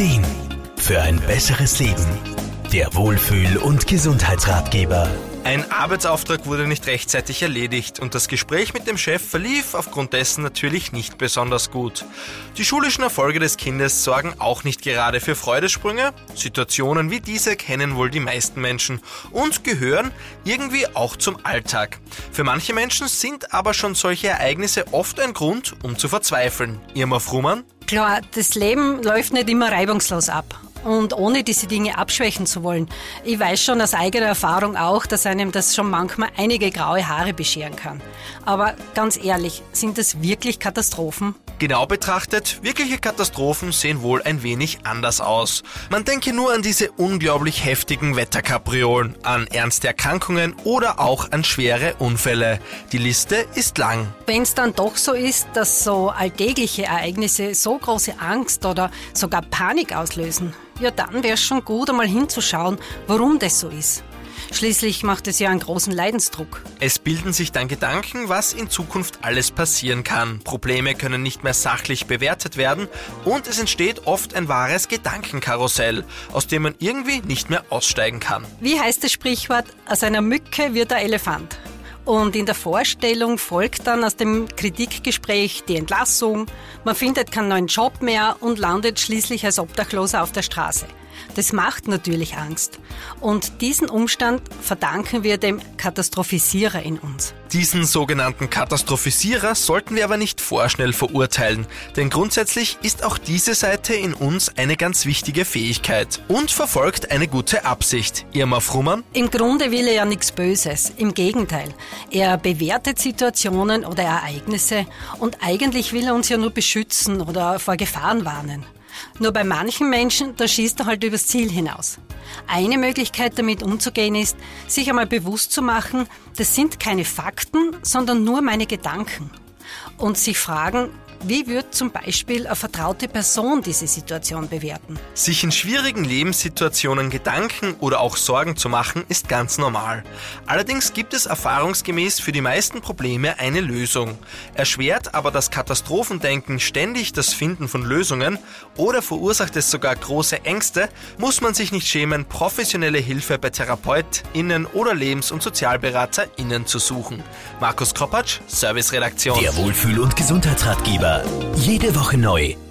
Ideen für ein besseres Leben. Der Wohlfühl- und Gesundheitsratgeber. Ein Arbeitsauftrag wurde nicht rechtzeitig erledigt und das Gespräch mit dem Chef verlief aufgrund dessen natürlich nicht besonders gut. Die schulischen Erfolge des Kindes sorgen auch nicht gerade für Freudesprünge. Situationen wie diese kennen wohl die meisten Menschen und gehören irgendwie auch zum Alltag. Für manche Menschen sind aber schon solche Ereignisse oft ein Grund, um zu verzweifeln. Irma Frumann? Klar, das Leben läuft nicht immer reibungslos ab. Und ohne diese Dinge abschwächen zu wollen. Ich weiß schon aus eigener Erfahrung auch, dass einem das schon manchmal einige graue Haare bescheren kann. Aber ganz ehrlich, sind das wirklich Katastrophen? Genau betrachtet, wirkliche Katastrophen sehen wohl ein wenig anders aus. Man denke nur an diese unglaublich heftigen Wetterkapriolen, an ernste Erkrankungen oder auch an schwere Unfälle. Die Liste ist lang. Wenn es dann doch so ist, dass so alltägliche Ereignisse so große Angst oder sogar Panik auslösen, ja dann wäre es schon gut, einmal hinzuschauen, warum das so ist. Schließlich macht es ja einen großen Leidensdruck. Es bilden sich dann Gedanken, was in Zukunft alles passieren kann. Probleme können nicht mehr sachlich bewertet werden und es entsteht oft ein wahres Gedankenkarussell, aus dem man irgendwie nicht mehr aussteigen kann. Wie heißt das Sprichwort? Aus einer Mücke wird ein Elefant. Und in der Vorstellung folgt dann aus dem Kritikgespräch die Entlassung, man findet keinen neuen Job mehr und landet schließlich als Obdachloser auf der Straße. Das macht natürlich Angst. Und diesen Umstand verdanken wir dem Katastrophisierer in uns. Diesen sogenannten Katastrophisierer sollten wir aber nicht vorschnell verurteilen, denn grundsätzlich ist auch diese Seite in uns eine ganz wichtige Fähigkeit und verfolgt eine gute Absicht. Irma Frummann? Im Grunde will er ja nichts Böses, im Gegenteil. Er bewertet Situationen oder Ereignisse und eigentlich will er uns ja nur beschützen oder vor Gefahren warnen. Nur bei manchen Menschen, da schießt er halt übers Ziel hinaus. Eine Möglichkeit damit umzugehen ist, sich einmal bewusst zu machen, das sind keine Fakten, sondern nur meine Gedanken. Und sich fragen, wie wird zum Beispiel eine vertraute Person diese Situation bewerten? Sich in schwierigen Lebenssituationen Gedanken oder auch Sorgen zu machen, ist ganz normal. Allerdings gibt es erfahrungsgemäß für die meisten Probleme eine Lösung. Erschwert aber das Katastrophendenken ständig das Finden von Lösungen oder verursacht es sogar große Ängste, muss man sich nicht schämen, professionelle Hilfe bei TherapeutInnen oder Lebens- und SozialberaterInnen zu suchen. Markus Kropatsch, Serviceredaktion. Der Wohlfühl- und Gesundheitsratgeber. Jede Woche neu